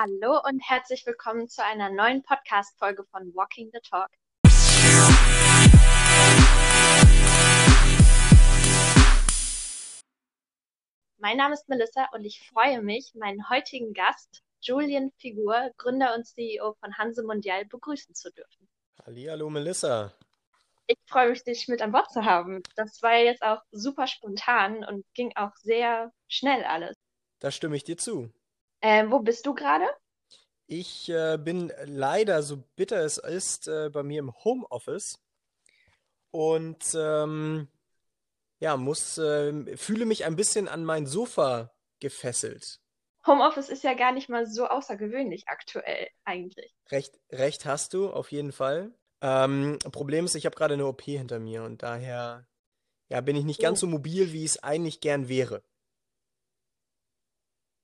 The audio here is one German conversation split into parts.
Hallo und herzlich willkommen zu einer neuen Podcast-Folge von Walking the Talk. Mein Name ist Melissa und ich freue mich, meinen heutigen Gast, Julian Figur, Gründer und CEO von Hanse Mondial, begrüßen zu dürfen. Hallo Melissa. Ich freue mich, dich mit an Bord zu haben. Das war jetzt auch super spontan und ging auch sehr schnell alles. Da stimme ich dir zu. Äh, wo bist du gerade? Ich äh, bin leider, so bitter es ist, äh, bei mir im Homeoffice und ähm, ja, muss, äh, fühle mich ein bisschen an mein Sofa gefesselt. Homeoffice ist ja gar nicht mal so außergewöhnlich aktuell eigentlich. Recht, recht hast du, auf jeden Fall. Ähm, Problem ist, ich habe gerade eine OP hinter mir und daher ja, bin ich nicht ganz Oh. so mobil, wie es eigentlich gern wäre.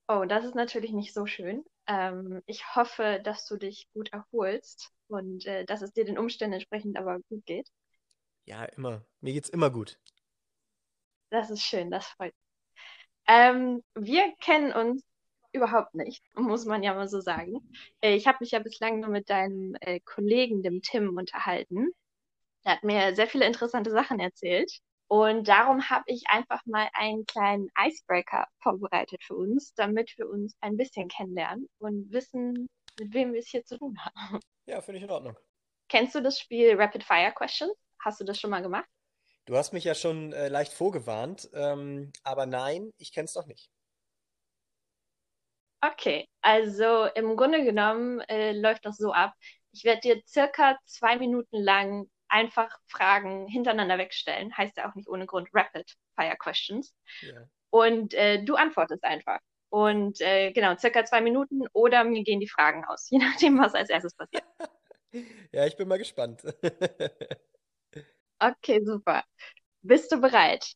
Oh, das ist natürlich nicht so schön. Ähm, ich hoffe, dass du dich gut erholst und äh, dass es dir den Umständen entsprechend aber gut geht. Ja, immer. Mir geht's immer gut. Das ist schön, das freut mich. Ähm, wir kennen uns überhaupt nicht, muss man ja mal so sagen. Äh, ich habe mich ja bislang nur mit deinem äh, Kollegen, dem Tim, unterhalten. Er hat mir sehr viele interessante Sachen erzählt. Und darum habe ich einfach mal einen kleinen Icebreaker vorbereitet für uns, damit wir uns ein bisschen kennenlernen und wissen, mit wem wir es hier zu tun haben. Ja, finde ich in Ordnung. Kennst du das Spiel Rapid Fire Questions? Hast du das schon mal gemacht? Du hast mich ja schon äh, leicht vorgewarnt, ähm, aber nein, ich kenn's noch nicht. Okay, also im Grunde genommen äh, läuft das so ab. Ich werde dir circa zwei Minuten lang einfach Fragen hintereinander wegstellen. Heißt ja auch nicht ohne Grund Rapid Fire Questions. Ja. Und äh, du antwortest einfach. Und äh, genau, circa zwei Minuten oder mir gehen die Fragen aus, je nachdem, was als erstes passiert. Ja, ich bin mal gespannt. Okay, super. Bist du bereit?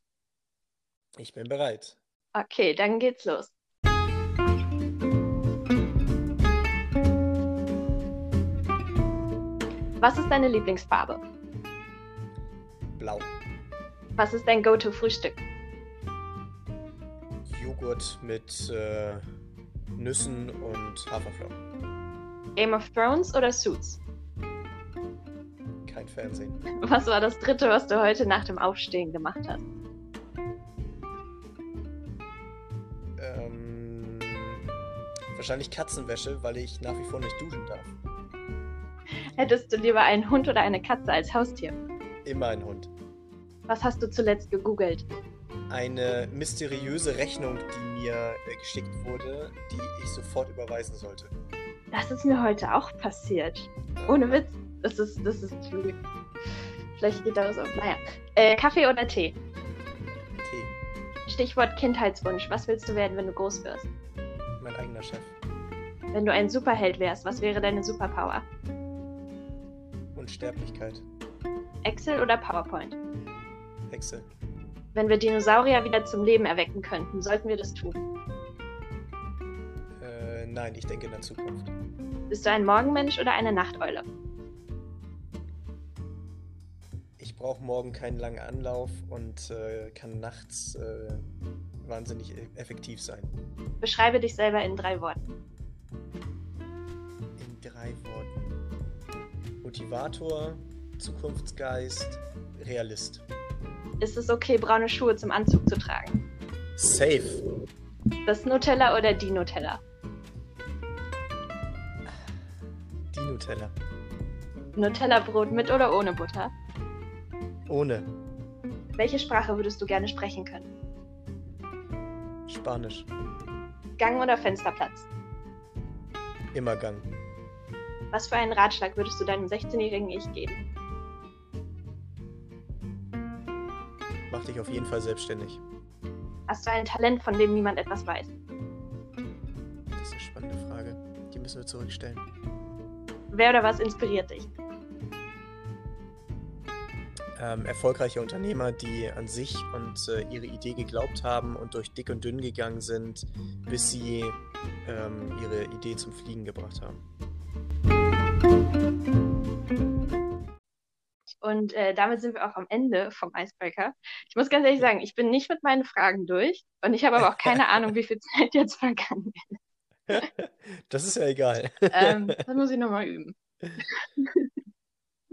Ich bin bereit. Okay, dann geht's los. Was ist deine Lieblingsfarbe? Blau. Was ist dein Go-To-Frühstück? Joghurt mit äh, Nüssen und Haferflocken. Game of Thrones oder Suits? Kein Fernsehen. Was war das dritte, was du heute nach dem Aufstehen gemacht hast? Ähm, wahrscheinlich Katzenwäsche, weil ich nach wie vor nicht duschen darf. Hättest du lieber einen Hund oder eine Katze als Haustier? Immer ein Hund. Was hast du zuletzt gegoogelt? Eine mysteriöse Rechnung, die mir äh, geschickt wurde, die ich sofort überweisen sollte. Das ist mir heute auch passiert. Ohne Witz. Das ist, das ist true. Vielleicht geht da was auf. Naja. Äh, Kaffee oder Tee? Tee. Stichwort Kindheitswunsch. Was willst du werden, wenn du groß wirst? Mein eigener Chef. Wenn du ein Superheld wärst, was wäre deine Superpower? Unsterblichkeit. Excel oder PowerPoint? Excel. Wenn wir Dinosaurier wieder zum Leben erwecken könnten, sollten wir das tun. Äh, nein, ich denke in der Zukunft. Bist du ein Morgenmensch oder eine Nachteule? Ich brauche morgen keinen langen Anlauf und äh, kann nachts äh, wahnsinnig e- effektiv sein. Beschreibe dich selber in drei Worten. In drei Worten. Motivator, Zukunftsgeist, Realist. Ist es okay, braune Schuhe zum Anzug zu tragen? Safe. Das Nutella oder die Nutella? Die Nutella. Nutella-Brot mit oder ohne Butter? Ohne. Welche Sprache würdest du gerne sprechen können? Spanisch. Gang oder Fensterplatz? Immer Gang. Was für einen Ratschlag würdest du deinem 16-jährigen Ich geben? Dich auf jeden Fall selbstständig. Hast du ein Talent, von dem niemand etwas weiß? Das ist eine spannende Frage. Die müssen wir zurückstellen. Wer oder was inspiriert dich? Ähm, erfolgreiche Unternehmer, die an sich und äh, ihre Idee geglaubt haben und durch dick und dünn gegangen sind, bis sie ähm, ihre Idee zum Fliegen gebracht haben. Und äh, damit sind wir auch am Ende vom Icebreaker. Ich muss ganz ehrlich sagen, ich bin nicht mit meinen Fragen durch und ich habe aber auch keine Ahnung, wie viel Zeit jetzt vergangen ist. Das ist ja egal. Ähm, das muss ich nochmal üben.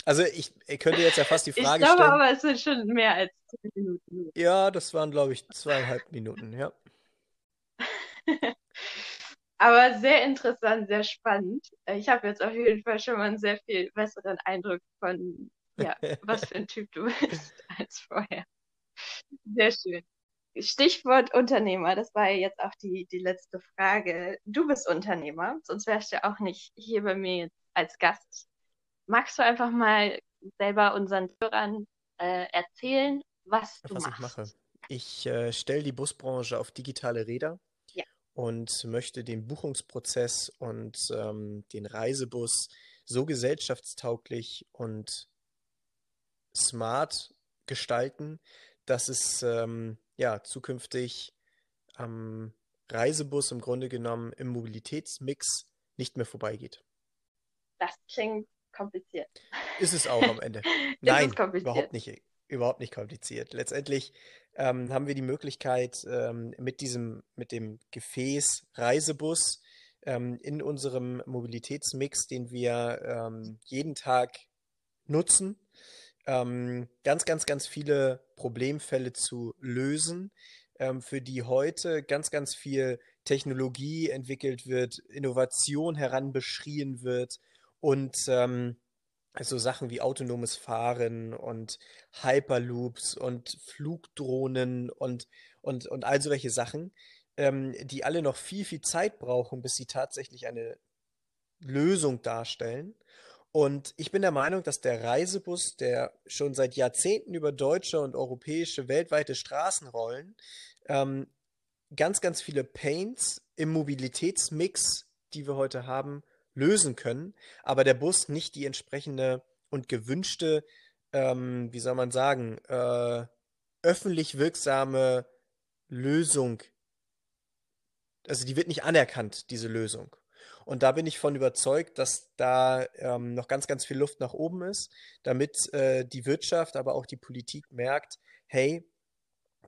Also ich, ich könnte jetzt ja fast die Ich Frage glaube stellen. aber, es sind schon mehr als zehn Minuten. Ja, das waren, glaube ich, zweieinhalb Minuten, ja. Aber sehr interessant, sehr spannend. Ich habe jetzt auf jeden Fall schon mal einen sehr viel besseren Eindruck von, ja, was für ein Typ du bist als vorher. Sehr schön. Stichwort Unternehmer, das war ja jetzt auch die, die letzte Frage. Du bist Unternehmer, sonst wärst du ja auch nicht hier bei mir als Gast. Magst du einfach mal selber unseren Hörern äh, erzählen, was du Was ich mache. machst? Ich äh, stelle die Busbranche auf digitale Räder Ja, und möchte den Buchungsprozess und ähm, den Reisebus so gesellschaftstauglich und smart gestalten, dass es ähm, ja zukünftig am Reisebus im Grunde genommen im Mobilitätsmix nicht mehr vorbeigeht. das klingt kompliziert. Ist es auch am Ende. Nein, überhaupt nicht, überhaupt nicht kompliziert. Letztendlich ähm, haben wir die Möglichkeit, ähm, mit diesem, mit dem Gefäß Reisebus ähm, in unserem Mobilitätsmix, den wir ähm, jeden Tag nutzen, ähm, ganz, ganz, ganz viele Problemfälle zu lösen, ähm, für die heute ganz, ganz viel Technologie entwickelt wird, Innovation heranbeschrien wird und ähm, so Sachen wie autonomes Fahren und Hyperloops und Flugdrohnen und, und, und all solche Sachen, ähm, die alle noch viel, viel Zeit brauchen, bis sie tatsächlich eine Lösung darstellen. Und ich bin der Meinung, dass der Reisebus, der schon seit Jahrzehnten über deutsche und europäische, weltweite Straßen rollen, ähm, ganz, ganz viele Pains im Mobilitätsmix, die wir heute haben, lösen können, aber der Bus nicht die entsprechende und gewünschte, ähm, wie soll man sagen, äh, öffentlich wirksame Lösung also die wird nicht anerkannt, diese Lösung. Und da bin ich von überzeugt, dass da ähm, noch ganz, ganz viel Luft nach oben ist, damit äh, die Wirtschaft, aber auch die Politik merkt, hey,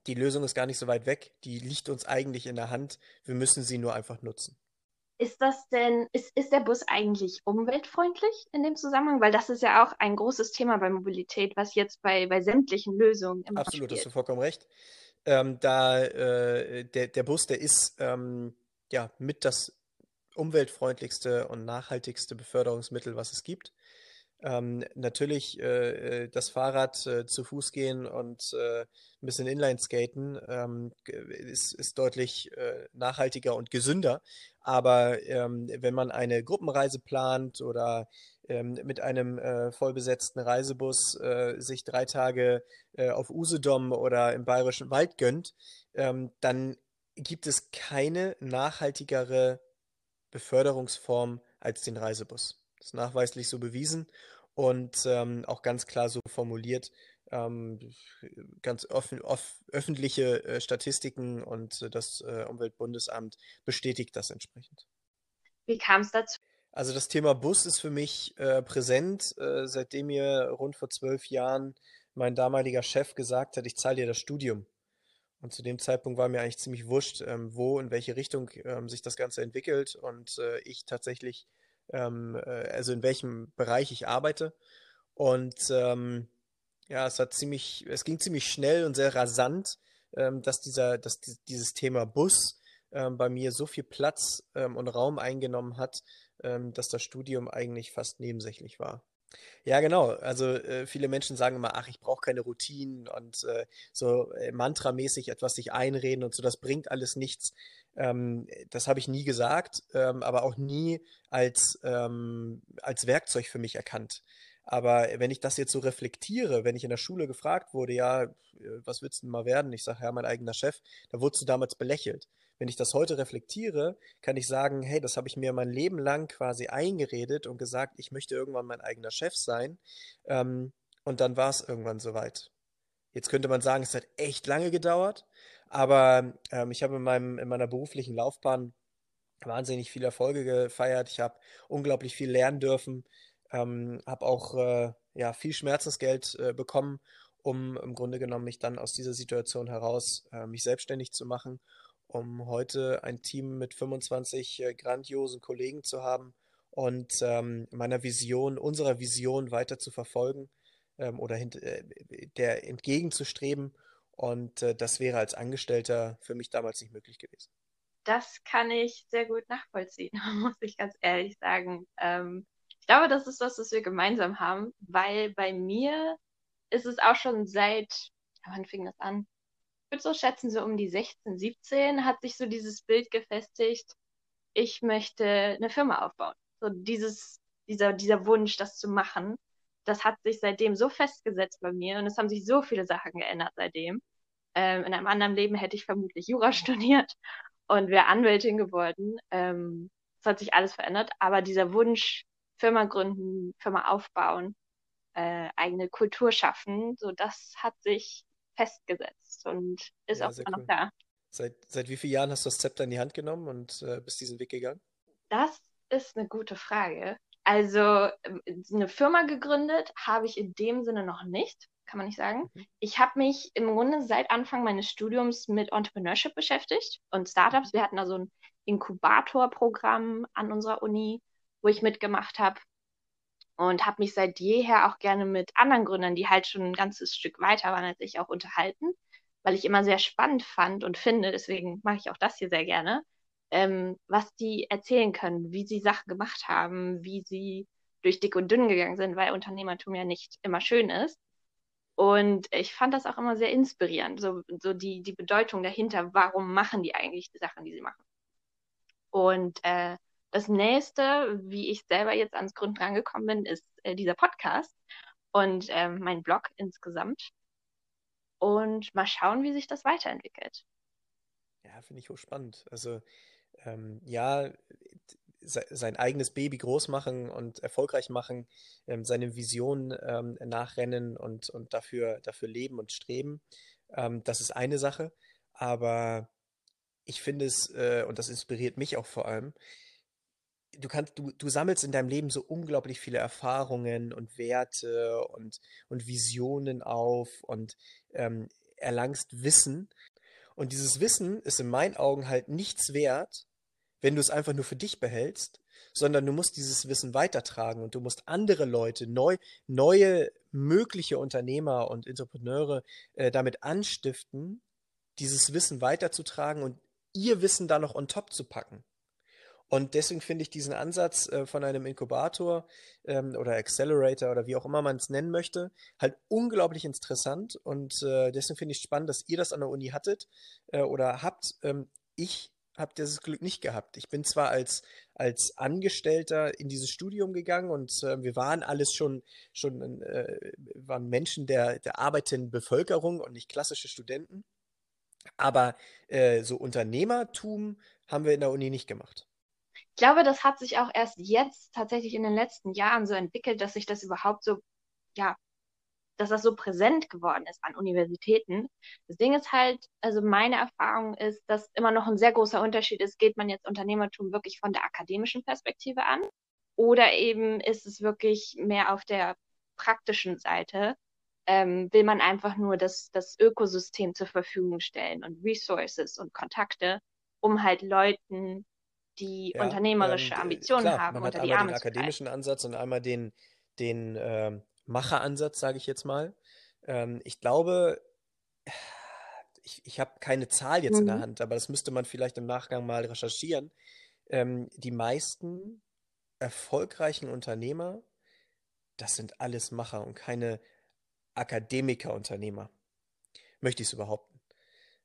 die Lösung ist gar nicht so weit weg, die liegt uns eigentlich in der Hand, wir müssen sie nur einfach nutzen. Ist das denn, ist, ist der Bus eigentlich umweltfreundlich in dem Zusammenhang? Weil das ist ja auch ein großes Thema bei Mobilität, was jetzt bei, bei sämtlichen Lösungen immer Absolut, hast du spielt. vollkommen recht. Ähm, da äh, der, der Bus, der ist ähm, ja mit das umweltfreundlichste und nachhaltigste Beförderungsmittel, was es gibt. Ähm, natürlich äh, äh, das Fahrrad äh, zu Fuß gehen und äh, ein bisschen Inline skaten ähm, g- ist, ist deutlich äh, nachhaltiger und gesünder. Aber ähm, wenn man eine Gruppenreise plant oder ähm, mit einem äh, vollbesetzten Reisebus äh, sich drei Tage äh, auf Usedom oder im Bayerischen Wald gönnt, ähm, dann gibt es keine nachhaltigere Beförderungsform als den Reisebus. Das ist nachweislich so bewiesen und ähm, auch ganz klar so formuliert. Ähm, ganz offen, off, öffentliche äh, Statistiken und äh, das äh, Umweltbundesamt bestätigt das entsprechend. Wie kam es dazu? Also das Thema Bus ist für mich äh, präsent, äh, seitdem mir rund vor zwölf Jahren mein damaliger Chef gesagt hat, ich zahle dir das Studium. Und zu dem Zeitpunkt war mir eigentlich ziemlich wurscht, ähm, wo, in welche Richtung ähm, sich das Ganze entwickelt und äh, ich tatsächlich, ähm, äh, also in welchem Bereich ich arbeite. Und ähm, ja, es hat ziemlich, es ging ziemlich schnell und sehr rasant, ähm, dass dieser, dass di- dieses Thema Bus ähm, bei mir so viel Platz und Raum eingenommen hat, dass das Studium eigentlich fast nebensächlich war. Ja, genau. Also äh, viele Menschen sagen immer, ach, ich brauche keine Routinen und äh, so äh, mantramäßig etwas sich einreden und so, das bringt alles nichts. Ähm, das habe ich nie gesagt, ähm, aber auch nie als, ähm, als Werkzeug für mich erkannt. Aber wenn ich das jetzt so reflektiere, wenn ich in der Schule gefragt wurde, ja, äh, was willst du denn mal werden? Ich sage, ja, mein eigener Chef, da wurdest du damals belächelt. Wenn ich das heute reflektiere, kann ich sagen, hey, das habe ich mir mein Leben lang quasi eingeredet und gesagt, ich möchte irgendwann mein eigener Chef sein. Ähm, und dann war es irgendwann soweit. Jetzt könnte man sagen, es hat echt lange gedauert, aber ähm, ich habe in meinem, in meiner beruflichen Laufbahn wahnsinnig viele Erfolge gefeiert. Ich habe unglaublich viel lernen dürfen, ähm, habe auch äh, ja, viel Schmerzensgeld äh, bekommen, um im Grunde genommen mich dann aus dieser Situation heraus äh, mich selbstständig zu machen. Um heute ein Team mit 25 äh, grandiosen Kollegen zu haben und ähm, meiner Vision, unserer Vision weiter zu verfolgen ähm, oder hint, äh, der entgegenzustreben. Und äh, das wäre als Angestellter für mich damals nicht möglich gewesen. Das kann ich sehr gut nachvollziehen, muss ich ganz ehrlich sagen. Ähm, ich glaube, das ist was, was wir gemeinsam haben, weil bei mir ist es auch schon seit, wann fing das an? Würde so schätzen, so um die 16, 17 hat sich so dieses Bild gefestigt, ich möchte eine Firma aufbauen. So dieses, dieser, dieser Wunsch, das zu machen, das hat sich seitdem so festgesetzt bei mir und es haben sich so viele Sachen geändert seitdem. Ähm, in einem anderen Leben hätte ich vermutlich Jura studiert und wäre Anwältin geworden. Ähm, es hat sich alles verändert, aber dieser Wunsch, Firma gründen, Firma aufbauen, äh, eigene Kultur schaffen, so das hat sich festgesetzt und ist ja, auch immer cool. noch da. Seit, seit wie vielen Jahren hast du das Zepter in die Hand genommen und äh, bist diesen Weg gegangen? Das ist eine gute Frage. Also ähm, eine Firma gegründet habe ich in dem Sinne noch nicht, kann man nicht sagen. Mhm. Ich habe mich im Grunde seit Anfang meines Studiums mit Entrepreneurship beschäftigt und Startups. Wir hatten da so ein Inkubatorprogramm an unserer Uni, wo ich mitgemacht habe und habe mich seit jeher auch gerne mit anderen Gründern, die halt schon ein ganzes Stück weiter waren als ich, auch unterhalten, weil ich immer sehr spannend fand und finde, deswegen mache ich auch das hier sehr gerne, ähm, was die erzählen können, wie sie Sachen gemacht haben, wie sie durch dick und dünn gegangen sind, weil Unternehmertum ja nicht immer schön ist. Und ich fand das auch immer sehr inspirierend, so, so die, die Bedeutung dahinter, warum machen die eigentlich die Sachen, die sie machen. Und äh, das nächste, wie ich selber jetzt ans Gründen rangekommen bin, ist äh, dieser Podcast und äh, mein Blog insgesamt. Und mal schauen, wie sich das weiterentwickelt. Ja, finde ich hochspannend. Also ähm, ja, sein eigenes Baby groß machen und erfolgreich machen, ähm, seine Vision ähm, nachrennen und, und dafür, dafür leben und streben. Ähm, das ist eine Sache. Aber ich finde es, äh, und das inspiriert mich auch vor allem, du kannst, du, du sammelst in deinem Leben so unglaublich viele Erfahrungen und Werte und, und Visionen auf und ähm, erlangst Wissen. Und dieses Wissen ist in meinen Augen halt nichts wert, wenn du es einfach nur für dich behältst, sondern du musst dieses Wissen weitertragen und du musst andere Leute, neu, neue mögliche Unternehmer und Entrepreneure äh, damit anstiften, dieses Wissen weiterzutragen und ihr Wissen da noch on top zu packen. Und deswegen finde ich diesen Ansatz äh, von einem Inkubator ähm, oder Accelerator oder wie auch immer man es nennen möchte, halt unglaublich interessant. Und äh, deswegen finde ich spannend, dass ihr das an der Uni hattet äh, oder habt. Ähm, ich habe dieses Glück nicht gehabt. Ich bin zwar als, als Angestellter in dieses Studium gegangen und äh, wir waren alles schon, schon äh, waren Menschen der, der arbeitenden Bevölkerung und nicht klassische Studenten. Aber äh, so Unternehmertum haben wir in der Uni nicht gemacht. Ich glaube, das hat sich auch erst jetzt tatsächlich in den letzten Jahren so entwickelt, dass sich das überhaupt so ja, dass das so präsent geworden ist an Universitäten. Das Ding ist halt, also meine Erfahrung ist, dass immer noch ein sehr großer Unterschied ist, geht man jetzt Unternehmertum wirklich von der akademischen Perspektive an oder eben ist es wirklich mehr auf der praktischen Seite, ähm, will man einfach nur das, das Ökosystem zur Verfügung stellen und Resources und Kontakte, um halt Leuten, die ja, unternehmerische ähm, Ambitionen klar, haben, unter die Arme den akademischen Ansatz und einmal den, den ähm, Macheransatz, sage ich jetzt mal. Ähm, ich glaube, ich, ich habe keine Zahl jetzt mhm. in der mhm. Hand, aber das müsste man vielleicht im Nachgang mal recherchieren. Ähm, die meisten erfolgreichen Unternehmer, das sind alles Macher und keine Akademiker-Unternehmer. Möchte ich es behaupten.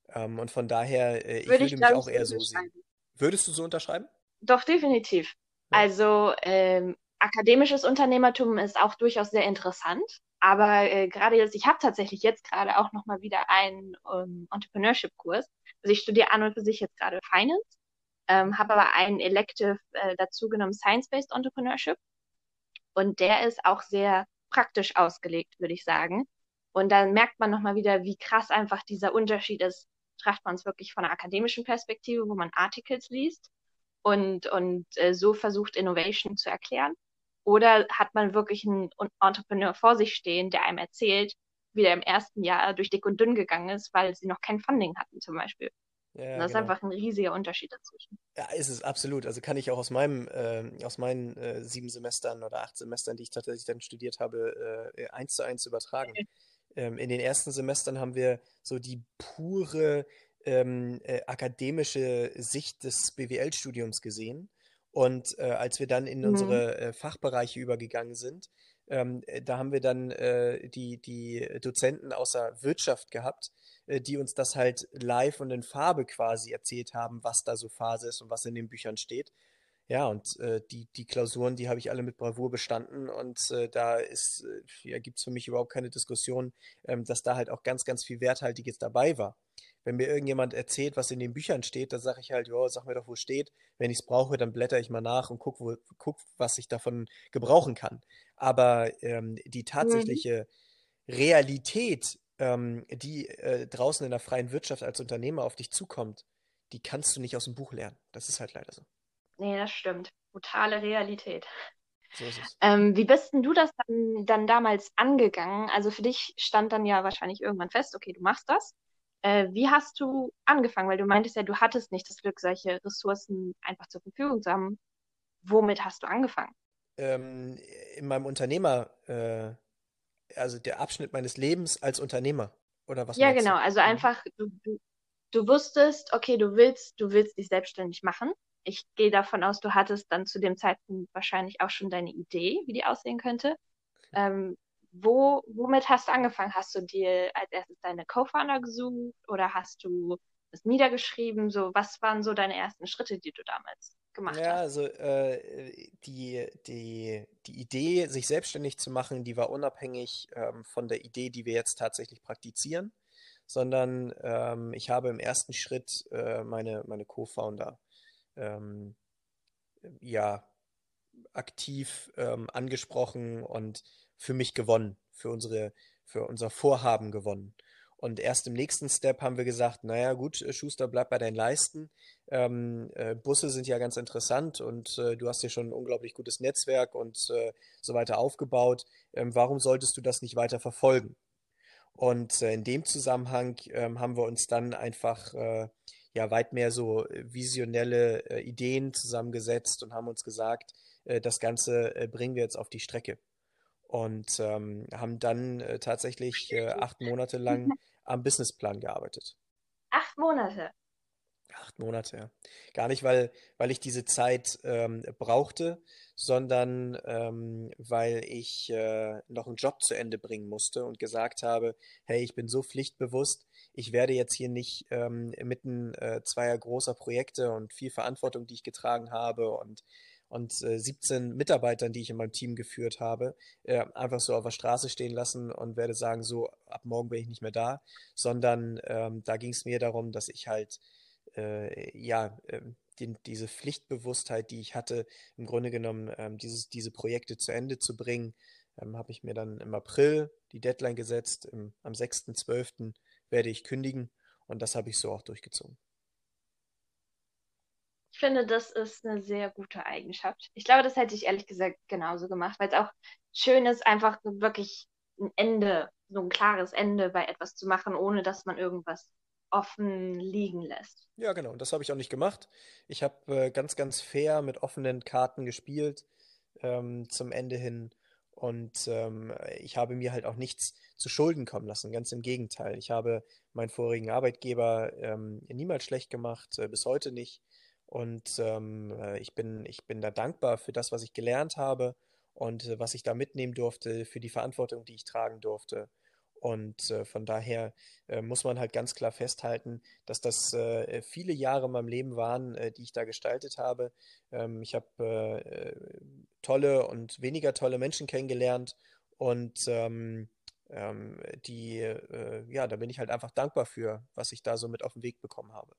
Ähm, und von daher, äh, ich würde, ich, mich auch eher so sehen. Würdest du so unterschreiben? Doch, definitiv. Ja. Also ähm, akademisches Unternehmertum ist auch durchaus sehr interessant. Aber äh, gerade jetzt, ich habe tatsächlich jetzt gerade auch nochmal wieder einen ähm, Entrepreneurship-Kurs. Also ich studiere an und für sich jetzt gerade Finance, ähm, habe aber einen Elective äh, dazu genommen, Science-Based Entrepreneurship. Und der ist auch sehr praktisch ausgelegt, würde ich sagen. Und dann merkt man nochmal wieder, wie krass einfach dieser Unterschied ist. Betrachtet man es wirklich von einer akademischen Perspektive, wo man Articles liest und, und äh, so versucht, Innovation zu erklären. Oder hat man wirklich einen Entrepreneur vor sich stehen, der einem erzählt, wie er im ersten Jahr durch dick und dünn gegangen ist, weil sie noch kein Funding hatten zum Beispiel. Ja, das ist genau. einfach ein riesiger Unterschied dazwischen. Ja, ist es absolut. Also kann ich auch aus meinem, ähm, aus meinen äh, sieben Semestern oder acht Semestern, die ich tatsächlich dann studiert habe, äh, eins zu eins übertragen. Ähm, in den ersten Semestern haben wir so die pure ähm, äh, akademische Sicht des BWL-Studiums gesehen. Und äh, als wir dann in Mhm. unsere äh, Fachbereiche übergegangen sind, ähm, äh, da haben wir dann äh, die, die Dozenten aus der Wirtschaft gehabt, äh, die uns das halt live und in Farbe quasi erzählt haben, was da so Phase ist und was in den Büchern steht. Ja, und äh, die, die Klausuren, die habe ich alle mit Bravour bestanden und äh, da ist, äh, ja, gibt es für mich überhaupt keine Diskussion, ähm, dass da halt auch ganz, ganz viel Werthaltiges dabei war. Wenn mir irgendjemand erzählt, was in den Büchern steht, dann sage ich halt, ja, sag mir doch, wo es steht. Wenn ich es brauche, dann blätter ich mal nach und guck, wo, guck, was ich davon gebrauchen kann. Aber ähm, die Mhm. tatsächliche Realität, ähm, die äh, draußen in der freien Wirtschaft als Unternehmer auf dich zukommt, die kannst du nicht aus dem Buch lernen. Das ist halt leider so. Nee, das stimmt. Brutale Realität. So ist es. Ähm, wie bist denn du das dann, dann damals angegangen? Also für dich stand dann ja wahrscheinlich irgendwann fest, okay, du machst das. Äh, wie hast du angefangen? Weil du meintest ja, du hattest nicht das Glück, solche Ressourcen einfach zur Verfügung zu haben. Womit hast du angefangen? Ähm, in meinem Unternehmer, äh, also der Abschnitt meines Lebens als Unternehmer. Oder was Ja, meinst du? genau. Also Mhm. einfach, du, du, du wusstest, okay, du willst, du willst dich selbstständig machen. Ich gehe davon aus, du hattest dann zu dem Zeitpunkt wahrscheinlich auch schon deine Idee, wie die aussehen könnte. Ähm, wo, womit hast du angefangen? Hast du dir als erstes deine Co-Founder gesucht oder hast du das niedergeschrieben? So, was waren so deine ersten Schritte, die du damals gemacht Ja, hast? also äh, die, die, die Idee, sich selbstständig zu machen, die war unabhängig ähm, von der Idee, die wir jetzt tatsächlich praktizieren, sondern ähm, ich habe im ersten Schritt äh, meine, meine Co-Founder ähm, ja aktiv ähm, angesprochen und für mich gewonnen, für unsere, für unser Vorhaben gewonnen. Und erst im nächsten Step haben wir gesagt, naja gut, äh, Schuster, bleib bei deinen Leisten. Ähm, äh, Busse sind ja ganz interessant und äh, du hast ja schon ein unglaublich gutes Netzwerk und äh, so weiter aufgebaut. Ähm, warum solltest du das nicht weiter verfolgen? Und äh, in dem Zusammenhang ähm, haben wir uns dann einfach äh, ja weit mehr so äh, visionelle äh, Ideen zusammengesetzt und haben uns gesagt, äh, das Ganze äh, bringen wir jetzt auf die Strecke. Und ähm, haben dann äh, tatsächlich äh, acht Monate lang am Businessplan gearbeitet. Acht Monate. Acht Monate, ja. Gar nicht, weil, weil ich diese Zeit ähm, brauchte, sondern ähm, weil ich äh, noch einen Job zu Ende bringen musste und gesagt habe, hey, ich bin so pflichtbewusst, ich werde jetzt hier nicht ähm, mitten äh, zweier großer Projekte und viel Verantwortung, die ich getragen habe und, und äh, 17 Mitarbeitern, die ich in meinem Team geführt habe, äh, einfach so auf der Straße stehen lassen und werde sagen, so, ab morgen bin ich nicht mehr da, sondern ähm, da ging es mir darum, dass ich halt äh, ja, ähm, den, diese Pflichtbewusstheit, die ich hatte, im Grunde genommen ähm, dieses, diese Projekte zu Ende zu bringen, ähm, habe ich mir dann im April die Deadline gesetzt. Im, am 6.12. werde ich kündigen und das habe ich so auch durchgezogen. Ich finde, das ist eine sehr gute Eigenschaft. Ich glaube, das hätte ich ehrlich gesagt genauso gemacht, weil es auch schön ist, einfach wirklich ein Ende, so ein klares Ende bei etwas zu machen, ohne dass man irgendwas offen liegen lässt. Ja, genau, das habe ich auch nicht gemacht. Ich habe äh, ganz, ganz fair mit offenen Karten gespielt ähm, zum Ende hin. Und ähm, ich habe mir halt auch nichts zu Schulden kommen lassen. Ganz im Gegenteil. Ich habe meinen vorigen Arbeitgeber ähm, niemals schlecht gemacht, äh, bis heute nicht. Und ähm, äh, ich bin, ich bin da dankbar für das, was ich gelernt habe und äh, was ich da mitnehmen durfte, für die Verantwortung, die ich tragen durfte. Und äh, von daher äh, muss man halt ganz klar festhalten, dass das äh, viele Jahre in meinem Leben waren, äh, die ich da gestaltet habe. Ähm, ich habe äh, tolle und weniger tolle Menschen kennengelernt und ähm, ähm, die, äh, ja, da bin ich halt einfach dankbar für, was ich da so mit auf den Weg bekommen habe.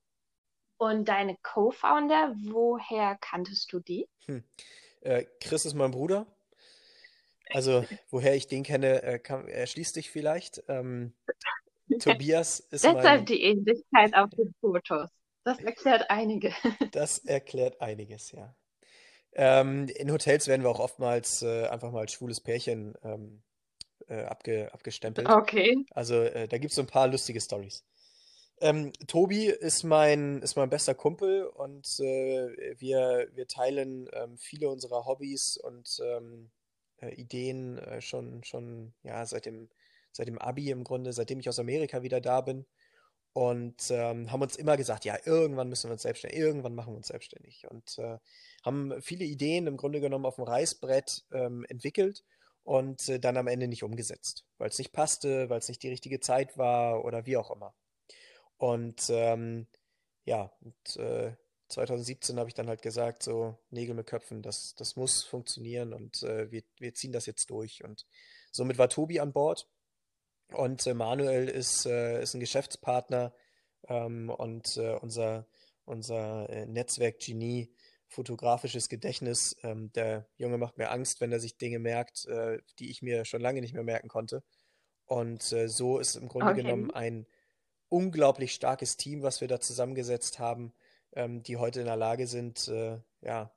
Und deine Co-Founder, woher kanntest du die? Hm. Chris ist mein Bruder. Also, woher ich den kenne, äh, kann, erschließt dich vielleicht. Ähm, Tobias ist Deshalb mein, die Ähnlichkeit auf den Fotos. Das erklärt einige. das erklärt einiges, ja. Ähm, in Hotels werden wir auch oftmals äh, einfach mal als schwules Pärchen ähm, äh, abge, abgestempelt. Okay. Also, äh, da gibt es so ein paar lustige Stories. Ähm, Tobi ist mein, ist mein bester Kumpel und äh, wir, wir teilen ähm, viele unserer Hobbys und ähm, äh, Ideen äh, schon, schon ja, seit dem, seit dem Abi im Grunde, seitdem ich aus Amerika wieder da bin. Und ähm, haben uns immer gesagt, ja, irgendwann müssen wir uns selbstständig, irgendwann machen wir uns selbstständig. Und äh, haben viele Ideen im Grunde genommen auf dem Reißbrett ähm, entwickelt und äh, dann am Ende nicht umgesetzt, weil es nicht passte, weil es nicht die richtige Zeit war oder wie auch immer. Und ähm, ja, und, äh, 2017 habe ich dann halt gesagt, so Nägel mit Köpfen, das, das muss funktionieren und äh, wir, wir ziehen das jetzt durch. Und somit war Tobi an Bord und äh, Manuel ist, äh, ist ein Geschäftspartner ähm, und äh, unser, unser äh, Netzwerk-Genie, fotografisches Gedächtnis. Ähm, der Junge macht mir Angst, wenn er sich Dinge merkt, äh, die ich mir schon lange nicht mehr merken konnte. Und äh, so ist im Grunde Okay. genommen ein unglaublich starkes Team, was wir da zusammengesetzt haben, ähm, die heute in der Lage sind, äh, ja,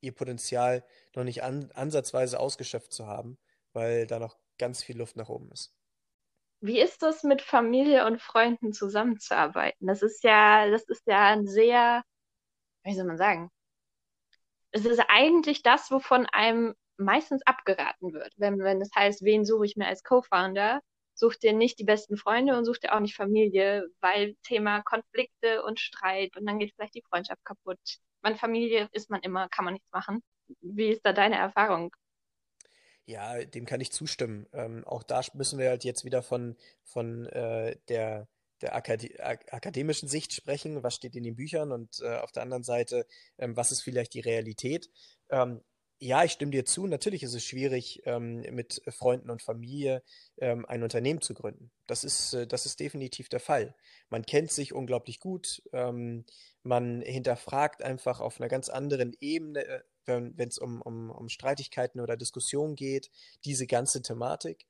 ihr Potenzial noch nicht an, ansatzweise ausgeschöpft zu haben, weil da noch ganz viel Luft nach oben ist. Wie ist es, mit Familie und Freunden zusammenzuarbeiten? Das ist ja, das ist ja ein sehr, wie soll man sagen? Es ist eigentlich das, wovon einem meistens abgeraten wird. Wenn, wenn es heißt, wen suche ich mir als Co-Founder, such dir nicht die besten Freunde und such dir auch nicht Familie, weil Thema Konflikte und Streit und dann geht vielleicht die Freundschaft kaputt. Man Familie ist man immer, kann man nichts machen. Wie ist da deine Erfahrung? Ja, dem kann ich zustimmen. Ähm, auch da müssen wir halt jetzt wieder von, von äh, der, der Akade ak akademischen Sicht sprechen. Was steht in den Büchern? Und äh, auf der anderen Seite, ähm, was ist vielleicht die Realität? Ähm, ja, ich stimme dir zu. Natürlich ist es schwierig, ähm, mit Freunden und Familie ähm, ein Unternehmen zu gründen. Das ist, äh, das ist definitiv der Fall. Man kennt sich unglaublich gut. Ähm, man hinterfragt einfach auf einer ganz anderen Ebene, äh, wenn es um, um, um Streitigkeiten oder Diskussionen geht, diese ganze Thematik.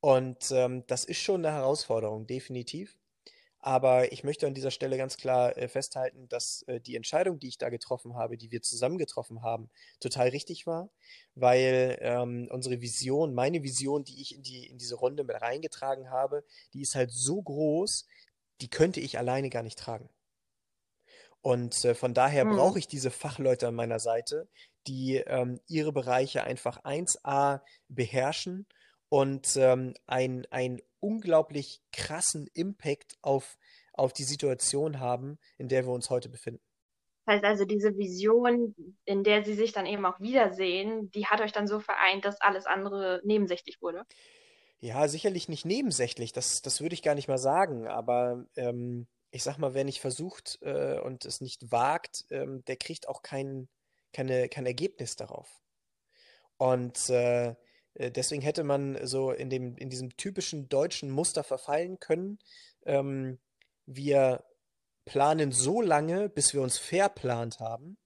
Und ähm, das ist schon eine Herausforderung, definitiv. Aber ich möchte an dieser Stelle ganz klar äh, festhalten, dass äh, die Entscheidung, die ich da getroffen habe, die wir zusammen getroffen haben, total richtig war, weil ähm, unsere Vision, meine Vision, die ich in die, in diese Runde mit reingetragen habe, die ist halt so groß, die könnte ich alleine gar nicht tragen. Und äh, von daher Hm. brauche ich diese Fachleute an meiner Seite, die ähm, ihre Bereiche einfach 1A beherrschen und ähm, ein, einen unglaublich krassen Impact auf, auf die Situation haben, in der wir uns heute befinden. Das heißt also, diese Vision, in der sie sich dann eben auch wiedersehen, die hat euch dann so vereint, dass alles andere nebensächlich wurde. Ja, sicherlich nicht nebensächlich, das, das würde ich gar nicht mal sagen, aber ähm, ich sag mal, wer nicht versucht äh, und es nicht wagt, ähm, der kriegt auch kein, keine, kein Ergebnis darauf. Und äh, deswegen hätte man so in dem, in diesem typischen deutschen Muster verfallen können. Ähm, wir planen so lange, bis wir uns verplant haben.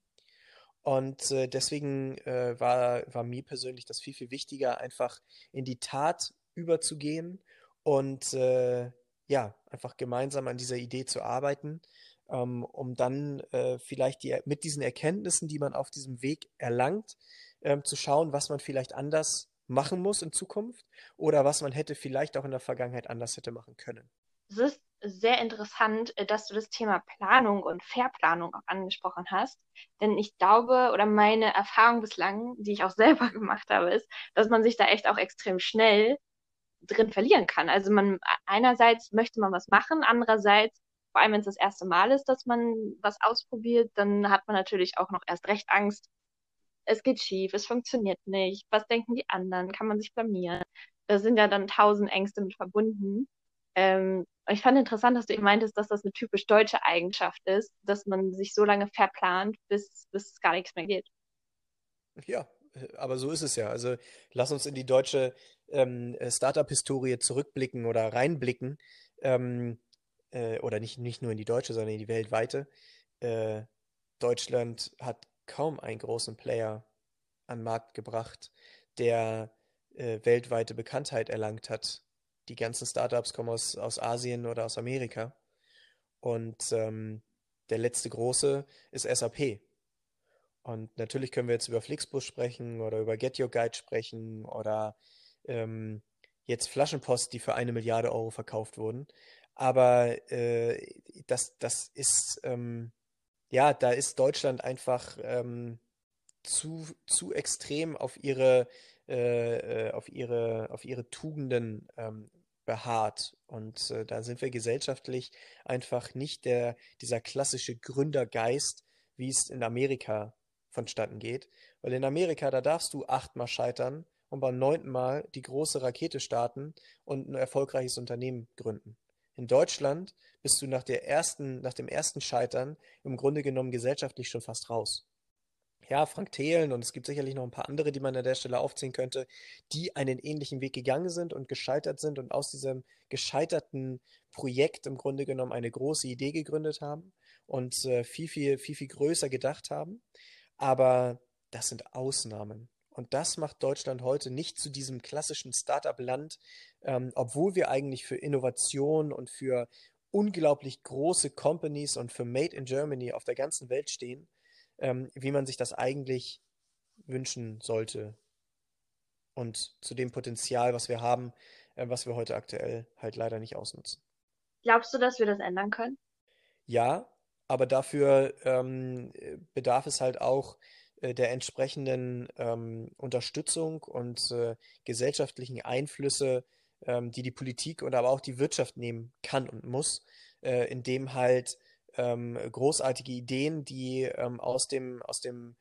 Und äh, deswegen äh, war, war mir persönlich das viel, viel wichtiger, einfach in die Tat überzugehen und äh, ja, einfach gemeinsam an dieser Idee zu arbeiten, ähm, um dann äh, vielleicht die, mit diesen Erkenntnissen, die man auf diesem Weg erlangt, ähm, zu schauen, was man vielleicht anders machen muss in Zukunft oder was man hätte vielleicht auch in der Vergangenheit anders hätte machen können. Es ist sehr interessant, äh, dass du das Thema Planung und Verplanung auch angesprochen hast. Denn ich glaube, oder meine Erfahrung bislang, die ich auch selber gemacht habe, ist, dass man sich da echt auch extrem schnell drin verlieren kann. Also man einerseits möchte man was machen, andererseits, vor allem wenn es das erste Mal ist, dass man was ausprobiert, dann hat man natürlich auch noch erst recht Angst. Es geht schief, es funktioniert nicht. Was denken die anderen? Kann man sich blamieren? Da sind ja dann tausend Ängste mit verbunden. Ähm, ich fand interessant, dass du eben meintest, dass das eine typisch deutsche Eigenschaft ist, dass man sich so lange verplant, bis, bis es gar nichts mehr geht. Ja, äh, aber so ist es ja. Also lass uns in die deutsche ähm, äh, Startup-Historie zurückblicken oder reinblicken. Ähm, äh, oder nicht, nicht nur in die deutsche, sondern in die weltweite. Äh, Deutschland hat kaum einen großen Player an den Markt gebracht, der äh, weltweite Bekanntheit erlangt hat. Die ganzen Startups kommen aus, aus Asien oder aus Amerika. Und ähm, der letzte große ist SAP. Und natürlich können wir jetzt über Flixbus sprechen oder über Get Your Guide sprechen oder ähm, jetzt Flaschenpost, die für eine Milliarde Euro verkauft wurden. Aber äh, das, das ist, ähm, ja, da ist Deutschland einfach ähm, zu, zu extrem auf ihre, äh, äh, auf ihre, auf ihre Tugenden ähm, beharrt. Und äh, da sind wir gesellschaftlich einfach nicht der, dieser klassische Gründergeist, wie es in Amerika vonstatten geht. Weil in Amerika, da darfst du achtmal scheitern und beim neunten Mal die große Rakete starten und ein erfolgreiches Unternehmen gründen. In Deutschland bist du nach der ersten, nach dem ersten Scheitern im Grunde genommen gesellschaftlich schon fast raus. Ja, Frank Thelen und es gibt sicherlich noch ein paar andere, die man an der Stelle aufzählen könnte, die einen ähnlichen Weg gegangen sind und gescheitert sind und aus diesem gescheiterten Projekt im Grunde genommen eine große Idee gegründet haben und äh, viel, viel, viel, viel größer gedacht haben. Aber das sind Ausnahmen. Und das macht Deutschland heute nicht zu diesem klassischen Startup-Land, ähm, obwohl wir eigentlich für Innovation und für unglaublich große Companies und für Made in Germany auf der ganzen Welt stehen, ähm, wie man sich das eigentlich wünschen sollte. Und zu dem Potenzial, was wir haben, äh, was wir heute aktuell halt leider nicht ausnutzen. Glaubst du, dass wir das ändern können? Ja, aber dafür ähm, bedarf es halt auch der entsprechenden ähm, Unterstützung und äh, gesellschaftlichen Einflüsse, ähm, die die Politik und aber auch die Wirtschaft nehmen kann und muss, äh, indem halt ähm, großartige Ideen, die ähm, aus dem, aus dem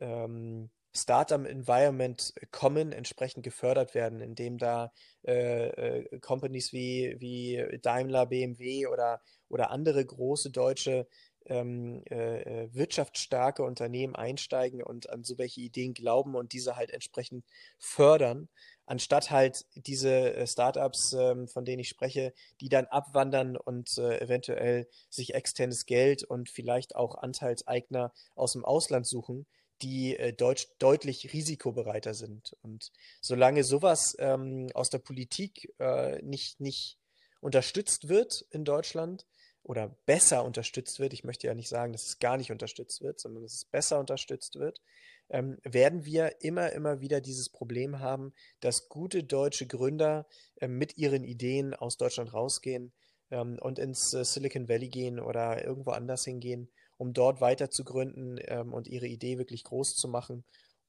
ähm, Startup-Environment kommen, entsprechend gefördert werden, indem da äh, äh, Companies wie, wie Daimler, BMW oder, oder andere große deutsche ähm, äh, äh, wirtschaftsstarke Unternehmen einsteigen und an so welche Ideen glauben und diese halt entsprechend fördern, anstatt halt diese äh, Startups, ähm, von denen ich spreche, die dann abwandern und äh, eventuell sich externes Geld und vielleicht auch Anteilseigner aus dem Ausland suchen, die äh, deutsch, deutlich risikobereiter sind. Und solange sowas ähm, aus der Politik äh, nicht, nicht unterstützt wird in Deutschland, oder besser unterstützt wird, ich möchte ja nicht sagen, dass es gar nicht unterstützt wird, sondern dass es besser unterstützt wird, ähm, werden wir immer, immer wieder dieses Problem haben, dass gute deutsche Gründer äh, mit ihren Ideen aus Deutschland rausgehen ähm, und ins äh, Silicon Valley gehen oder irgendwo anders hingehen, um dort weiter zu gründen ähm, und ihre Idee wirklich groß zu machen.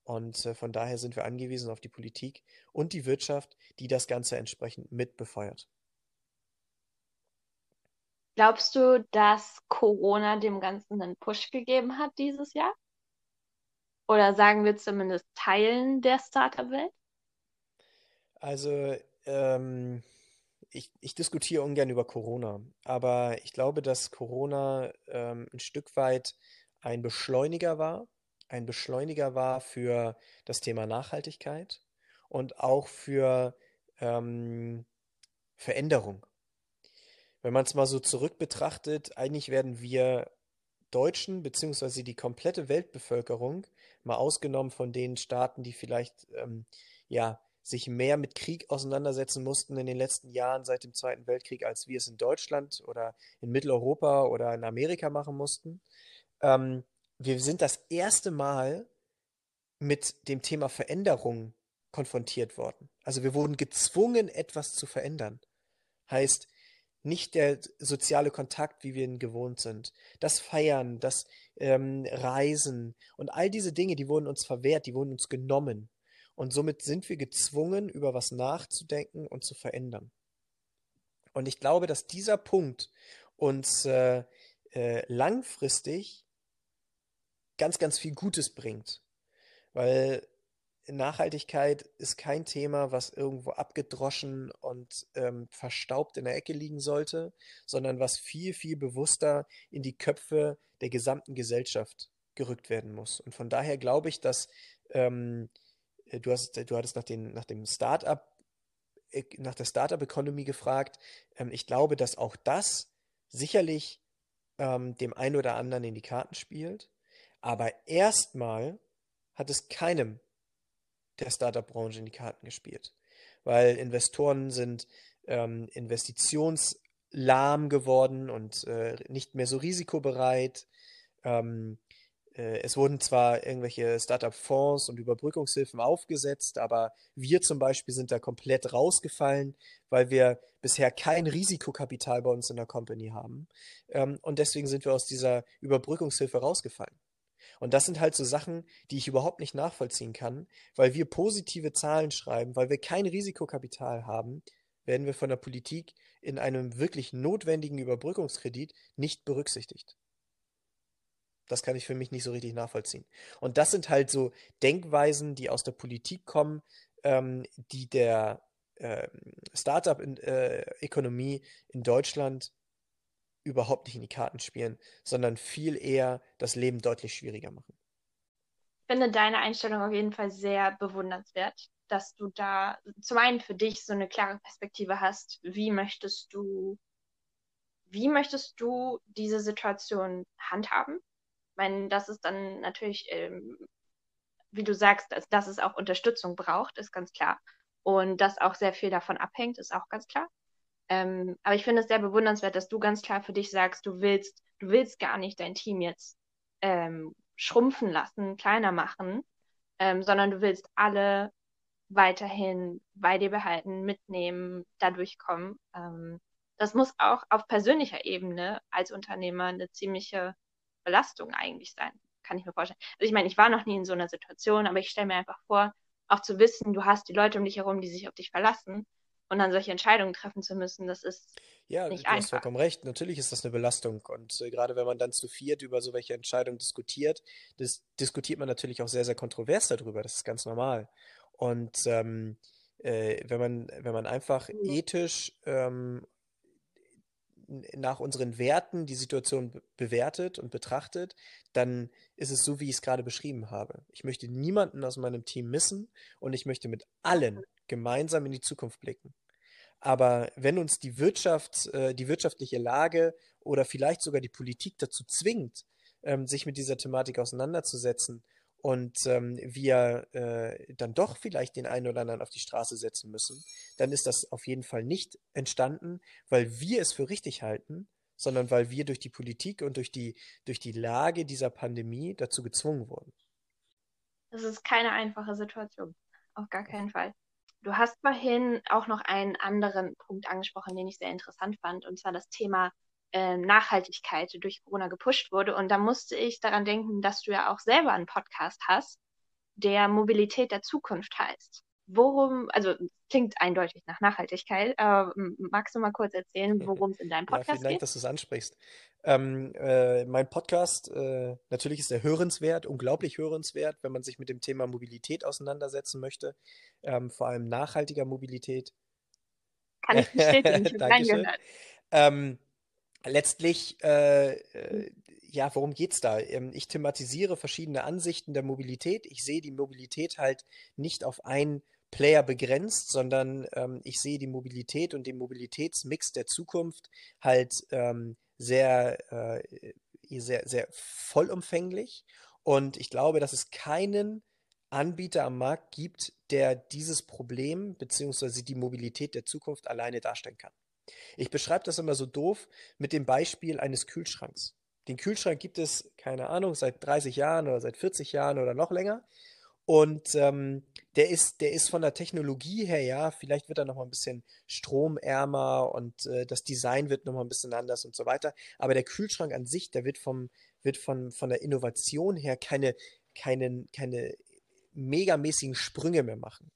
Und äh, von daher sind wir angewiesen auf die Politik und die Wirtschaft, die das Ganze entsprechend mit befeuert. Glaubst du, dass Corona dem Ganzen einen Push gegeben hat dieses Jahr? Oder sagen wir zumindest Teilen der Startup-Welt? Also, ähm, ich, ich diskutiere ungern über Corona, aber ich glaube, dass Corona ähm, ein Stück weit ein Beschleuniger war, ein Beschleuniger war für das Thema Nachhaltigkeit und auch für ähm, Veränderung. Wenn man es mal so zurück betrachtet, eigentlich werden wir Deutschen beziehungsweise die komplette Weltbevölkerung, mal ausgenommen von den Staaten, die vielleicht ähm, ja sich mehr mit Krieg auseinandersetzen mussten in den letzten Jahren seit dem Zweiten Weltkrieg, als wir es in Deutschland oder in Mitteleuropa oder in Amerika machen mussten. Ähm, wir sind das erste Mal mit dem Thema Veränderung konfrontiert worden. Also wir wurden gezwungen, etwas zu verändern. Heißt, nicht der soziale Kontakt, wie wir ihn gewohnt sind. Das Feiern, das ähm, Reisen und all diese Dinge, die wurden uns verwehrt, die wurden uns genommen. Und somit sind wir gezwungen, über was nachzudenken und zu verändern. Und ich glaube, dass dieser Punkt uns äh, äh, langfristig ganz, ganz viel Gutes bringt. Weil Nachhaltigkeit ist kein Thema, was irgendwo abgedroschen und ähm, verstaubt in der Ecke liegen sollte, sondern was viel, viel bewusster in die Köpfe der gesamten Gesellschaft gerückt werden muss. Und von daher glaube ich, dass ähm, äh, du, hast, du hattest nach, den, nach dem Startup, äh, nach der Startup-Economy gefragt. Ähm, ich glaube, dass auch das sicherlich ähm, dem einen oder anderen in die Karten spielt. Aber erstmal hat es keinem der Startup-Branche in die Karten gespielt. Weil Investoren sind ähm, investitionslahm geworden und äh, nicht mehr so risikobereit. Ähm, äh, es wurden zwar irgendwelche Startup-Fonds und Überbrückungshilfen aufgesetzt, aber wir zum Beispiel sind da komplett rausgefallen, weil wir bisher kein Risikokapital bei uns in der Company haben. Ähm, und deswegen sind wir aus dieser Überbrückungshilfe rausgefallen. Und das sind halt so Sachen, die ich überhaupt nicht nachvollziehen kann, weil wir positive Zahlen schreiben, weil wir kein Risikokapital haben, werden wir von der Politik in einem wirklich notwendigen Überbrückungskredit nicht berücksichtigt. Das kann ich für mich nicht so richtig nachvollziehen. Und das sind halt so Denkweisen, die aus der Politik kommen, ähm, die der äh, Startup-Ökonomie in, äh, in Deutschland überhaupt nicht in die Karten spielen, sondern viel eher das Leben deutlich schwieriger machen. Ich finde deine Einstellung auf jeden Fall sehr bewundernswert, dass du da zum einen für dich so eine klare Perspektive hast, wie möchtest du, wie möchtest du diese Situation handhaben? meine, das ist dann natürlich, ähm, wie du sagst, dass, dass es auch Unterstützung braucht, ist ganz klar. Und dass auch sehr viel davon abhängt, ist auch ganz klar. Ähm, aber ich finde es sehr bewundernswert, dass du ganz klar für dich sagst, du willst, du willst gar nicht dein Team jetzt ähm, schrumpfen lassen, kleiner machen, ähm, sondern du willst alle weiterhin bei dir behalten, mitnehmen, dadurch kommen. Ähm, das muss auch auf persönlicher Ebene als Unternehmer eine ziemliche Belastung eigentlich sein, kann ich mir vorstellen. Also ich meine, ich war noch nie in so einer Situation, aber ich stelle mir einfach vor, auch zu wissen, du hast die Leute um dich herum, die sich auf dich verlassen und dann solche Entscheidungen treffen zu müssen, das ist ja, nicht du einfach. hast vollkommen recht. Natürlich ist das eine Belastung und äh, gerade wenn man dann zu viert über so welche Entscheidungen diskutiert, das diskutiert man natürlich auch sehr, sehr kontrovers darüber. Das ist ganz normal. Und ähm, äh, wenn man wenn man einfach ethisch ähm, nach unseren Werten die Situation bewertet und betrachtet, dann ist es so, wie ich es gerade beschrieben habe. Ich möchte niemanden aus meinem Team missen und ich möchte mit allen gemeinsam in die Zukunft blicken. Aber wenn uns die Wirtschaft, äh, die wirtschaftliche Lage oder vielleicht sogar die Politik dazu zwingt, ähm, sich mit dieser Thematik auseinanderzusetzen und ähm, wir äh, dann doch vielleicht den einen oder anderen auf die Straße setzen müssen, dann ist das auf jeden Fall nicht entstanden, weil wir es für richtig halten, sondern weil wir durch die Politik und durch die, durch die Lage dieser Pandemie dazu gezwungen wurden. Das ist keine einfache Situation, auf gar keinen Fall. Du hast vorhin auch noch einen anderen Punkt angesprochen, den ich sehr interessant fand, und zwar das Thema äh, Nachhaltigkeit durch Corona gepusht wurde. Und da musste ich daran denken, dass du ja auch selber einen Podcast hast, der Mobilität der Zukunft heißt. Worum, also klingt eindeutig nach Nachhaltigkeit, aber magst du mal kurz erzählen, worum es in deinem Podcast ja, vielen Dank, geht? dass du es ansprichst. Ähm, äh, mein Podcast, äh, natürlich ist er hörenswert, unglaublich hörenswert, wenn man sich mit dem Thema Mobilität auseinandersetzen möchte, ähm, vor allem nachhaltiger Mobilität. Kann ich bestätigen, ich. Ähm, letztlich, äh, äh, ja, worum geht's da? Ähm, ich thematisiere verschiedene Ansichten der Mobilität. Ich sehe die Mobilität halt nicht auf einen Player begrenzt, sondern ähm, ich sehe die Mobilität und den Mobilitätsmix der Zukunft halt ähm, sehr, äh, sehr, sehr vollumfänglich. Und ich glaube, dass es keinen Anbieter am Markt gibt, der dieses Problem bzw. die Mobilität der Zukunft alleine darstellen kann. Ich beschreibe das immer so doof mit dem Beispiel eines Kühlschranks. Den Kühlschrank gibt es, keine Ahnung, seit 30 Jahren oder seit 40 Jahren oder noch länger. Und ähm, der, ist, der ist von der Technologie her, ja, vielleicht wird er nochmal ein bisschen stromärmer und äh, das Design wird nochmal ein bisschen anders und so weiter. Aber der Kühlschrank an sich, der wird, vom, wird von, von der Innovation her keine, keine, keine megamäßigen Sprünge mehr machen.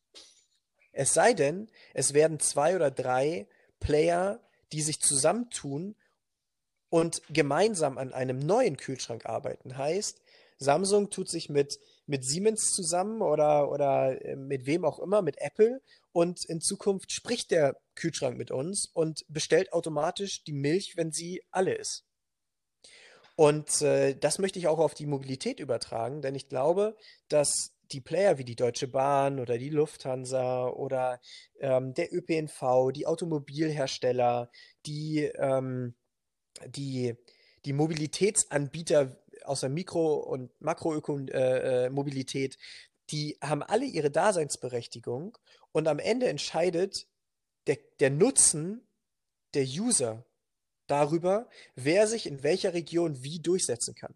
Es sei denn, es werden zwei oder drei Player, die sich zusammentun und gemeinsam an einem neuen Kühlschrank arbeiten. Heißt, Samsung tut sich mit, mit Siemens zusammen oder, oder äh, mit wem auch immer, mit Apple und in Zukunft spricht der Kühlschrank mit uns und bestellt automatisch die Milch, wenn sie alle ist. Und äh, das möchte ich auch auf die Mobilität übertragen, denn ich glaube, dass die Player wie die Deutsche Bahn oder die Lufthansa oder ähm, der ÖPNV, die Automobilhersteller, die, ähm, die, die Mobilitätsanbieter aus der Mikro- und Makromobilität, äh, äh die haben alle ihre Daseinsberechtigung und am Ende entscheidet der, der Nutzen der User darüber, wer sich in welcher Region wie durchsetzen kann.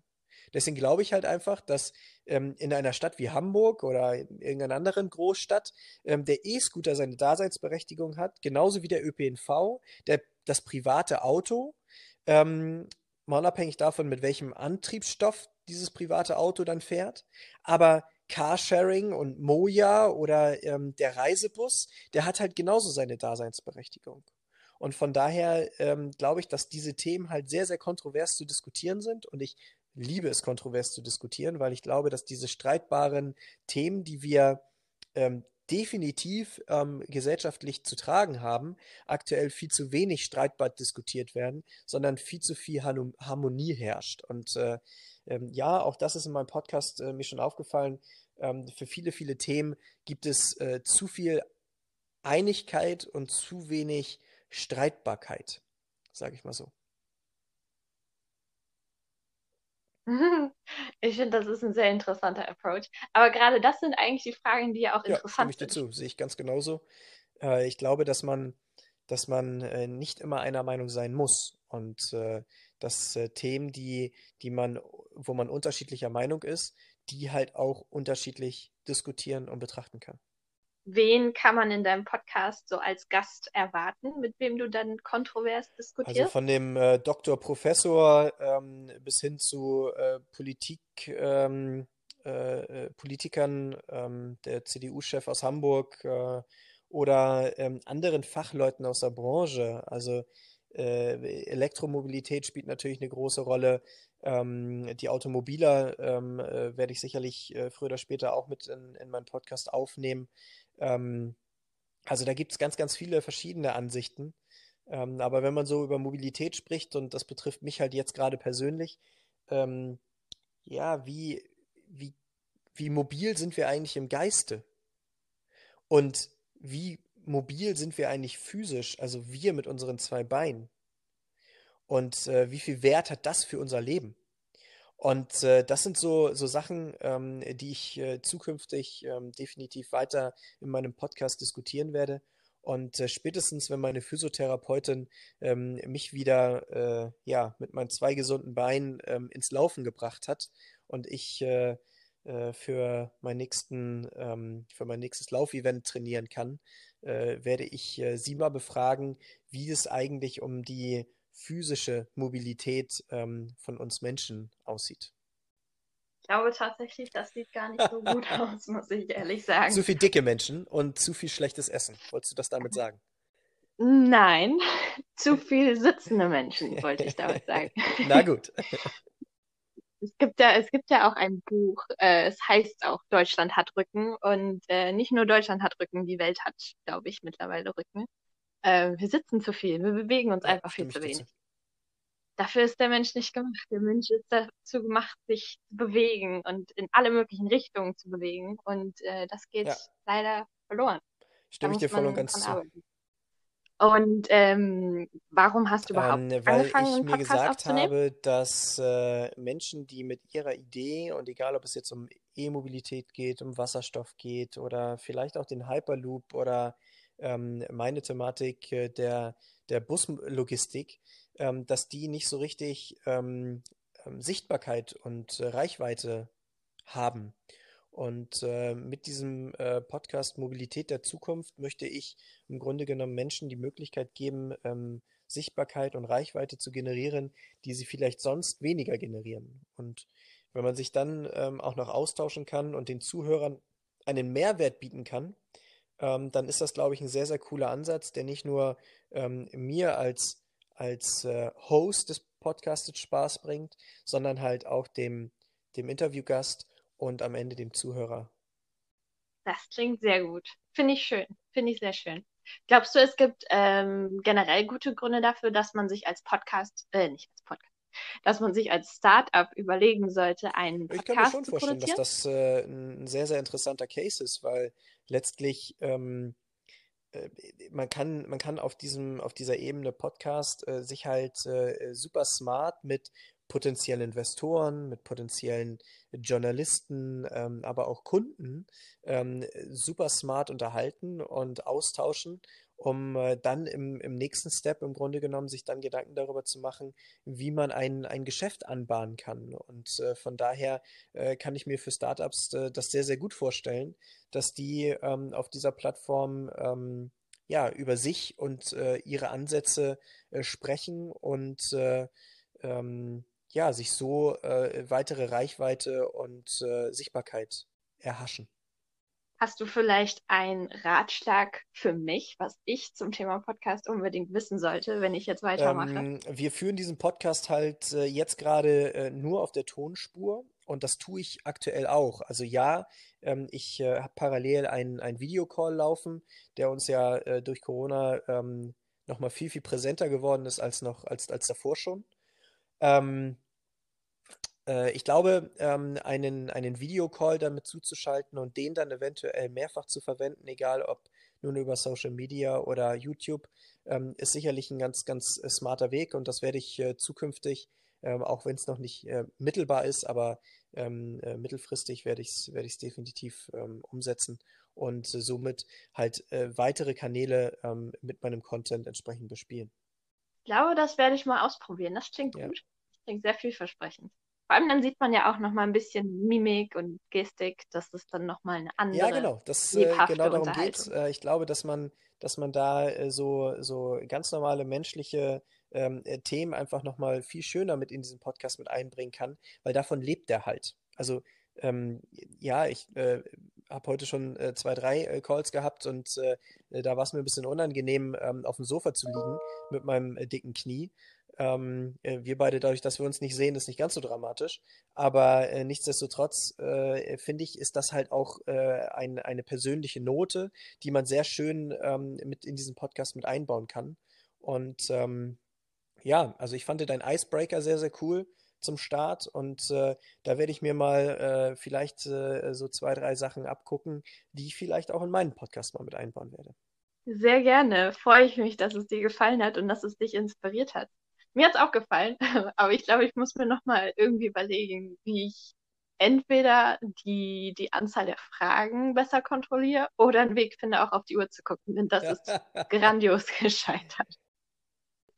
Deswegen glaube ich halt einfach, dass ähm, in einer Stadt wie Hamburg oder in irgendeiner anderen Großstadt ähm, der E-Scooter seine Daseinsberechtigung hat, genauso wie der ÖPNV, der, das private Auto, ähm, mal unabhängig davon, mit welchem Antriebsstoff dieses private Auto dann fährt. Aber Carsharing und Moja oder ähm, der Reisebus, der hat halt genauso seine Daseinsberechtigung. Und von daher ähm, glaube ich, dass diese Themen halt sehr, sehr kontrovers zu diskutieren sind. Und ich liebe es, kontrovers zu diskutieren, weil ich glaube, dass diese streitbaren Themen, die wir ähm, definitiv ähm, gesellschaftlich zu tragen haben, aktuell viel zu wenig streitbar diskutiert werden, sondern viel zu viel Harmonie herrscht. Und äh, ähm, ja, auch das ist in meinem Podcast äh, mir schon aufgefallen. Ähm, für viele, viele Themen gibt es äh, zu viel Einigkeit und zu wenig Streitbarkeit, sage ich mal so. Ich finde, das ist ein sehr interessanter Approach. Aber gerade das sind eigentlich die Fragen, die ja auch Ja, stimme interessant ich dir sind. zu, sehe ich ganz genauso. Äh, ich glaube, dass man, dass man äh, nicht immer einer Meinung sein muss und äh, dass äh, Themen, die, die man, wo man unterschiedlicher Meinung ist, die halt auch unterschiedlich diskutieren und betrachten kann. Wen kann man in deinem Podcast so als Gast erwarten, mit wem du dann kontrovers Also diskutierst? von dem äh, Doktor, Professor ähm, bis hin zu äh, Politik, ähm, äh, äh, Politikern, ähm, der CDU-Chef aus Hamburg äh, oder ähm, anderen Fachleuten aus der Branche. Also äh, Elektromobilität spielt natürlich eine große Rolle. Ähm, die Automobiler ähm, äh, werde ich sicherlich äh, früher oder später auch mit in, in meinen Podcast aufnehmen. Ähm, also da gibt es ganz, ganz viele verschiedene Ansichten. Ähm, aber wenn man so über Mobilität spricht, und das betrifft mich halt jetzt gerade persönlich, ähm, ja, wie, wie, wie mobil sind wir eigentlich im Geiste? Und wie mobil sind wir eigentlich physisch, also wir mit unseren zwei Beinen? Und äh, wie viel Wert hat das für unser Leben? Und äh, das sind so, so Sachen, ähm, die ich äh, zukünftig ähm, definitiv weiter in meinem Podcast diskutieren werde. Und äh, spätestens, wenn meine Physiotherapeutin ähm, mich wieder äh, ja, mit meinen zwei gesunden Beinen ähm, ins Laufen gebracht hat und ich äh, äh, für, meinen nächsten, ähm, für mein nächstes Laufevent trainieren kann, äh, werde ich äh, sie mal befragen, wie es eigentlich um die physische Mobilität ähm, von uns Menschen aussieht. Ich glaube tatsächlich, das sieht gar nicht so gut aus, muss ich ehrlich Zu sagen. viel dicke Menschen und zu viel schlechtes Essen. Wolltest du das damit sagen? Nein, zu viel sitzende Menschen, wollte ich damit sagen. Na gut. Es gibt ja, es gibt ja auch ein Buch, äh, es heißt auch Deutschland hat Rücken und äh, nicht nur Deutschland hat Rücken, die Welt hat, glaube ich, mittlerweile Rücken. Äh, wir sitzen zu viel, wir bewegen uns Ja, einfach viel zu wenig. Dafür ist der Mensch nicht gemacht. Der Mensch ist dazu gemacht, sich zu bewegen und in alle möglichen Richtungen zu bewegen. Und äh, das geht Ja, leider verloren. Stimme ich dir voll und ganz zu. arbeiten. Und ähm, warum hast du überhaupt Ähm, weil angefangen, ich mir gesagt habe, dass äh, Menschen, die mit ihrer Idee, und egal ob es jetzt um E-Mobilität geht, um Wasserstoff geht oder vielleicht auch den Hyperloop oder ähm, meine Thematik äh, der, der Buslogistik, ähm, dass die nicht so richtig ähm, ähm, Sichtbarkeit und äh, Reichweite haben. Und äh, mit diesem äh, Podcast Mobilität der Zukunft möchte ich im Grunde genommen Menschen die Möglichkeit geben, ähm, Sichtbarkeit und Reichweite zu generieren, die sie vielleicht sonst weniger generieren. Und wenn man sich dann ähm, auch noch austauschen kann und den Zuhörern einen Mehrwert bieten kann, ähm, dann ist das, glaube ich, ein sehr, sehr cooler Ansatz, der nicht nur ähm, mir als, als äh, Host des Podcasts Spaß bringt, sondern halt auch dem, dem Interviewgast und am Ende dem Zuhörer. Das klingt sehr gut. Finde ich schön. Finde ich sehr schön. Glaubst du, es gibt ähm, generell gute Gründe dafür, dass man sich als Podcast, äh, nicht als Podcast, dass man sich als Startup überlegen sollte, einen Ich kann mir Podcast schon zu vorstellen, dass produzieren? das äh, ein sehr, sehr interessanter Case ist, weil letztlich ähm, äh, man kann, man kann auf diesem, auf dieser Ebene Podcast äh, sich halt äh, super smart mit potenziellen Investoren, mit potenziellen Journalisten, ähm, aber auch Kunden ähm, super smart unterhalten und austauschen um äh, dann im, im nächsten Step im Grunde genommen sich dann Gedanken darüber zu machen, wie man ein, ein Geschäft anbahnen kann. Und äh, von daher äh, kann ich mir für Startups äh, das sehr, sehr gut vorstellen, dass die ähm, auf dieser Plattform ähm, ja, über sich und äh, ihre Ansätze äh, sprechen und ähm, ja, sich so weitere Reichweite und Sichtbarkeit erhaschen. Hast du vielleicht einen Ratschlag für mich, was ich zum Thema Podcast unbedingt wissen sollte, wenn ich jetzt weitermache? Ähm, wir führen diesen Podcast halt äh, jetzt gerade äh, nur auf der Tonspur und das tue ich aktuell auch. Also ja, ähm, ich äh, habe parallel einen, Videocall laufen, der uns ja äh, durch Corona ähm, nochmal viel, viel präsenter geworden ist als noch als, als davor schon. Ähm, äh, ich glaube, ähm, einen, einen Videocall damit zuzuschalten und den dann eventuell mehrfach zu verwenden, egal ob nun über Social Media oder YouTube, ähm, ist sicherlich ein ganz, ganz äh, smarter Weg und das werde ich äh, zukünftig, ähm, auch wenn es noch nicht äh, mittelbar ist, aber ähm, äh, mittelfristig werde ich es werde definitiv umsetzen und somit halt weitere Kanäle mit meinem Content entsprechend bespielen. Ich glaube, das werde ich mal ausprobieren. Das klingt ja. gut. Das klingt sehr vielversprechend. Vor allem dann sieht man ja auch nochmal ein bisschen Mimik und Gestik, dass das dann nochmal eine andere Ja, genau, das äh, genau darum geht. Äh, ich glaube, dass man, dass man da äh, so, so ganz normale menschliche ähm, äh, Themen einfach nochmal viel schöner mit in diesen Podcast mit einbringen kann, weil davon lebt der halt. Also ähm, ja, ich äh, habe heute schon äh, zwei, drei äh, Calls gehabt und da war es mir ein bisschen unangenehm, ähm, auf dem Sofa zu liegen mit meinem dicken Knie. Ähm, äh, wir beide, dadurch, dass wir uns nicht sehen, ist nicht ganz so dramatisch. Aber äh, nichtsdestotrotz äh, finde ich, ist das halt auch äh, ein, eine persönliche Note, die man sehr schön ähm, mit in diesen Podcast mit einbauen kann. Und ähm, ja, also ich fand dein Icebreaker sehr, sehr cool zum Start und äh, da werde ich mir mal äh, vielleicht äh, so zwei, drei Sachen abgucken, die ich vielleicht auch in meinen Podcast mal mit einbauen werde. Sehr gerne. Freue ich mich, dass es dir gefallen hat und dass es dich inspiriert hat. Mir hat es auch gefallen, aber ich glaube, ich muss mir nochmal irgendwie überlegen, wie ich entweder die, die Anzahl der Fragen besser kontrolliere oder einen Weg finde, auch auf die Uhr zu gucken, denn das ist grandios gescheitert.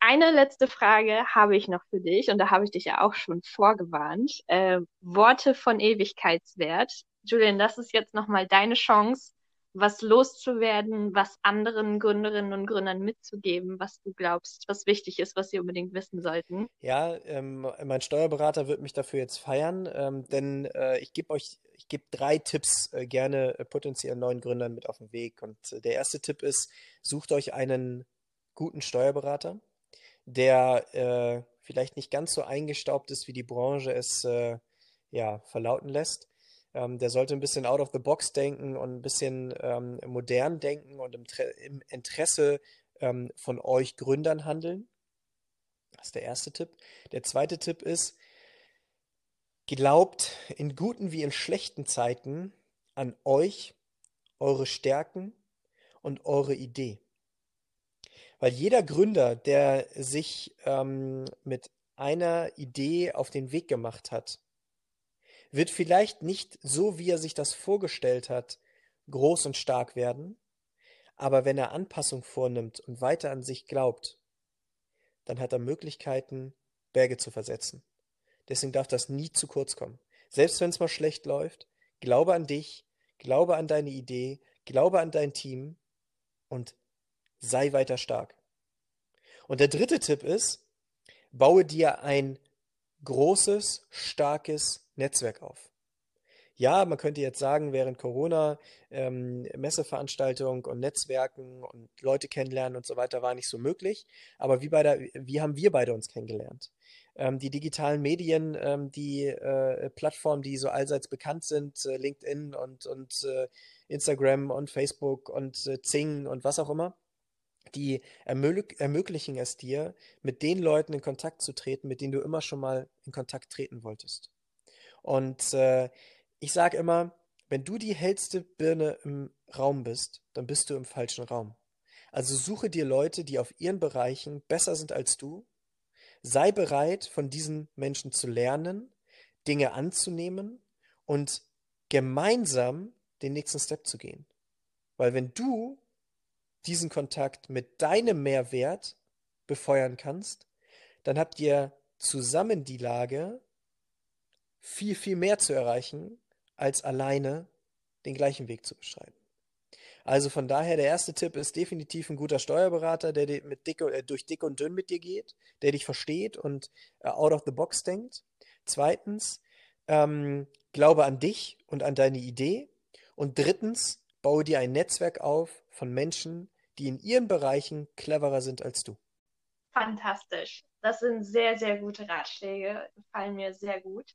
Eine letzte Frage habe ich noch für dich und da habe ich dich ja auch schon vorgewarnt. Äh, Worte von Ewigkeitswert. Julian, das ist jetzt nochmal deine Chance, was loszuwerden, was anderen Gründerinnen und Gründern mitzugeben, was du glaubst, was wichtig ist, was sie unbedingt wissen sollten? Ja, ähm, mein Steuerberater wird mich dafür jetzt feiern, ähm, denn äh, ich gebe euch, ich gebe drei Tipps äh, gerne äh, potenziellen neuen Gründern mit auf den Weg. Und äh, der erste Tipp ist, sucht euch einen guten Steuerberater, der äh, vielleicht nicht ganz so eingestaubt ist, wie die Branche es äh, ja, verlauten lässt ähm, der sollte ein bisschen out of the box denken und ein bisschen ähm, modern denken und im, im Interesse ähm, von euch Gründern handeln. Das ist der erste Tipp. Der zweite Tipp ist, glaubt in guten wie in schlechten Zeiten an euch, eure Stärken und eure Idee. Weil jeder Gründer, der sich ähm, mit einer Idee auf den Weg gemacht hat, wird vielleicht nicht so, wie er sich das vorgestellt hat, groß und stark werden, aber wenn er Anpassung vornimmt und weiter an sich glaubt, dann hat er Möglichkeiten, Berge zu versetzen. Deswegen darf das nie zu kurz kommen. Selbst wenn es mal schlecht läuft, glaube an dich, glaube an deine Idee, glaube an dein Team und sei weiter stark. Und der dritte Tipp ist, baue dir ein großes, starkes Netzwerk auf. Ja, man könnte jetzt sagen, während Corona ähm, Messeveranstaltungen und Netzwerken und Leute kennenlernen und so weiter war nicht so möglich. Aber wie, der, wie haben wir beide uns kennengelernt? Ähm, die digitalen Medien, ähm, die äh, Plattformen, die so allseits bekannt sind, äh, LinkedIn und, und äh, Instagram und Facebook und äh, Zing und was auch immer, die ermöglichen es dir, mit den Leuten in Kontakt zu treten, mit denen du immer schon mal in Kontakt treten wolltest. Und äh, ich sage immer, wenn du die hellste Birne im Raum bist, dann bist du im falschen Raum. Also suche dir Leute, die auf ihren Bereichen besser sind als du. Sei bereit, von diesen Menschen zu lernen, Dinge anzunehmen und gemeinsam den nächsten Step zu gehen. Weil wenn du diesen Kontakt mit deinem Mehrwert befeuern kannst, dann habt ihr zusammen die Lage, viel, viel mehr zu erreichen, als alleine den gleichen Weg zu beschreiten. Also von daher, der erste Tipp ist definitiv ein guter Steuerberater, der mit dick, äh, durch dick und dünn mit dir geht, der dich versteht und äh, out of the box denkt. Zweitens, ähm, glaube an dich und an deine Idee. Und drittens, baue dir ein Netzwerk auf von Menschen, die in ihren Bereichen cleverer sind als du. Fantastisch. Das sind sehr, sehr gute Ratschläge, gefallen mir sehr gut.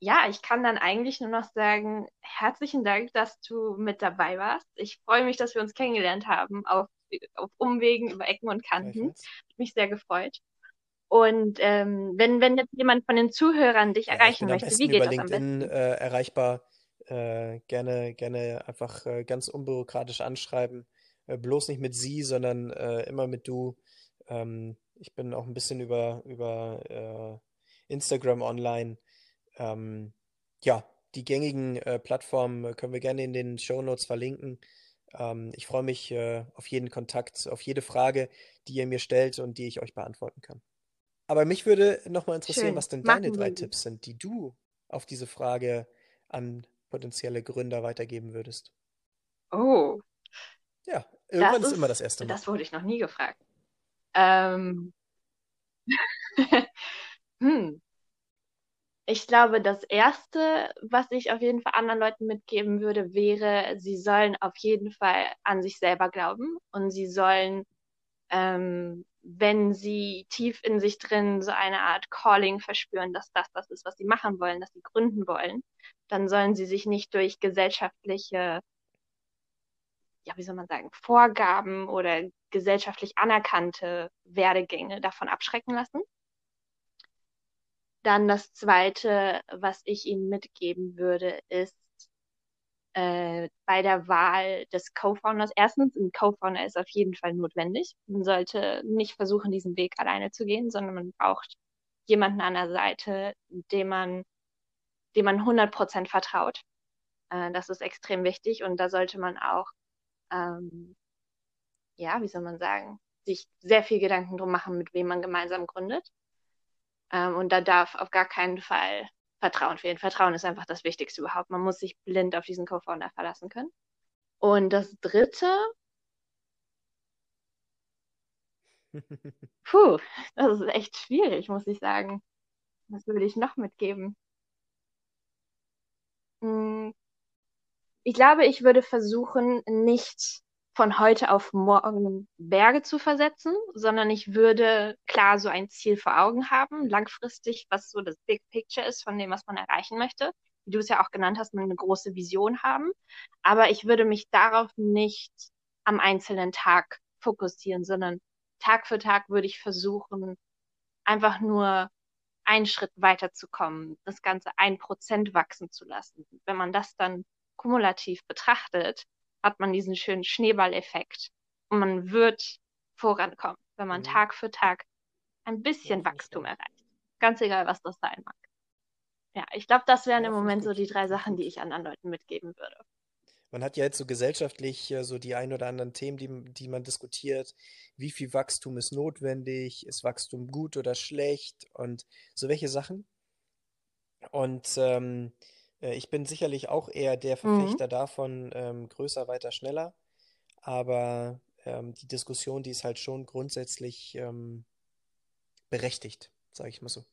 Ja, ich kann dann eigentlich nur noch sagen, herzlichen Dank, dass du mit dabei warst. Ich freue mich, dass wir uns kennengelernt haben auf, auf Umwegen über Ecken und Kanten. Hat mich sehr gefreut. Und ähm, wenn, wenn jetzt jemand von den Zuhörern dich Ja, erreichen am möchte, wie geht das am LinkedIn besten? äh, erreichbar. Äh, gerne, gerne einfach äh, ganz unbürokratisch anschreiben. Äh, bloß nicht mit Sie, sondern äh, immer mit du. Ähm, ich bin auch ein bisschen über, über äh, Instagram online. Ähm, ja, die gängigen äh, Plattformen können wir gerne in den Shownotes verlinken. Ähm, ich freue mich äh, auf jeden Kontakt, auf jede Frage, die ihr mir stellt und die ich euch beantworten kann. Aber mich würde nochmal interessieren, Schön, was denn deine machen drei wir so. Tipps sind, die du auf diese Frage an potenzielle Gründer weitergeben würdest. Oh, Ja, irgendwann ist immer das ist, erste Mal. das wurde ich noch nie gefragt. Ähm, hm. Ich glaube, das Erste, was ich auf jeden Fall anderen Leuten mitgeben würde, wäre, sie sollen auf jeden Fall an sich selber glauben und sie sollen, ähm, wenn sie tief in sich drin so eine Art Calling verspüren, dass das das ist, was sie machen wollen, dass sie gründen wollen, dann sollen sie sich nicht durch gesellschaftliche, ja, wie soll man sagen, Vorgaben oder gesellschaftlich anerkannte Werdegänge davon abschrecken lassen. Dann das Zweite, was ich Ihnen mitgeben würde, ist äh, bei der Wahl des Co-Founders. Erstens, ein Co-Founder ist auf jeden Fall notwendig. Man sollte nicht versuchen, diesen Weg alleine zu gehen, sondern man braucht jemanden an der Seite, dem man, dem man 100% vertraut. Äh, das ist extrem wichtig und da sollte man auch, ähm, ja, wie soll man sagen, sich sehr viel Gedanken drum machen, mit wem man gemeinsam gründet. Ähm, und da darf auf gar keinen Fall Vertrauen fehlen. Vertrauen ist einfach das Wichtigste überhaupt. Man muss sich blind auf diesen Co-Founder verlassen können. Und das Dritte, puh, das ist echt schwierig, muss ich sagen. Was würde ich noch mitgeben? Hm, Ich glaube, ich würde versuchen, nicht von heute auf morgen Berge zu versetzen, sondern ich würde klar so ein Ziel vor Augen haben, langfristig, was so das Big Picture ist von dem, was man erreichen möchte. Wie du es ja auch genannt hast, eine große Vision haben. Aber ich würde mich darauf nicht am einzelnen Tag fokussieren, sondern Tag für Tag würde ich versuchen, einfach nur einen Schritt weiterzukommen, das Ganze ein Prozent wachsen zu lassen. Wenn man das dann kumulativ betrachtet, hat man diesen schönen Schneeballeffekt und man wird vorankommen, wenn man Mhm. Tag für Tag ein Ja, bisschen ich Wachstum erreicht. Ganz egal, was das sein mag. Ja, ich glaube, das wären Ja, im Moment so die drei Sachen, die ich anderen Leuten mitgeben würde. Man hat ja jetzt so gesellschaftlich äh, so die ein oder anderen Themen, die, die man diskutiert. Wie viel Wachstum ist notwendig? Ist Wachstum gut oder schlecht? Und so welche Sachen. Und ähm, äh, ich bin sicherlich auch eher der Mhm. Verfechter davon, ähm, größer, weiter, schneller. Aber ähm, die Diskussion, die ist halt schon grundsätzlich ähm, berechtigt, sage ich mal so.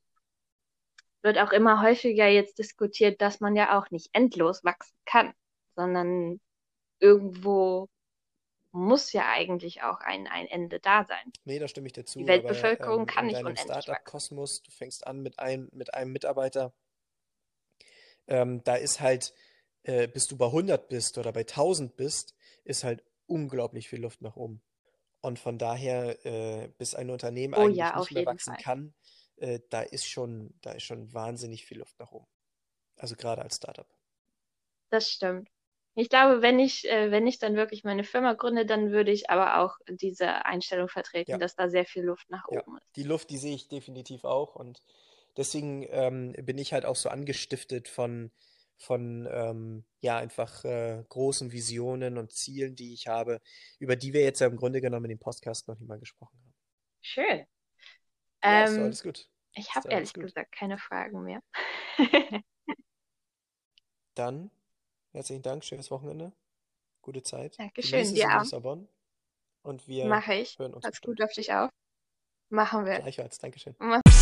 Wird auch immer häufiger jetzt diskutiert, dass man ja auch nicht endlos wachsen kann, sondern irgendwo muss ja eigentlich auch ein, ein Ende da sein. Nee, da stimme ich dir Die zu, aber Weltbevölkerung ähm, kann nicht unendlich wachsen. Startup-Kosmos, du fängst an mit einem, mit einem Mitarbeiter, ähm, da ist halt, äh, bis du bei 100 bist oder bei 1000 bist, ist halt unglaublich viel Luft nach oben. Und von daher, äh, bis ein Unternehmen Oh eigentlich ja, nicht mehr wachsen Fall. kann, äh, da ist schon, da ist schon wahnsinnig viel Luft nach oben. Also gerade als Startup. Das stimmt. Ich glaube, wenn ich, äh, wenn ich dann wirklich meine Firma gründe, dann würde ich aber auch diese Einstellung vertreten, Ja, dass da sehr viel Luft nach ja. oben ist. Die Luft, die sehe ich definitiv auch. Und deswegen ähm, bin ich halt auch so angestiftet von, von ähm, ja einfach äh, großen Visionen und Zielen, die ich habe, über die wir jetzt ja im Grunde genommen in dem Podcast noch nicht mal gesprochen haben. Schön. Ja, Ähm, alles gut. ich habe ehrlich gut. gesagt keine Fragen mehr. Dann herzlichen Dank, schönes Wochenende, gute Zeit. Dankeschön, dir in auch. Lissabon und wir Mache ich. hören uns Pass gut auf dich auf. Machen wir. Gleichfalls, Dankeschön. Mach's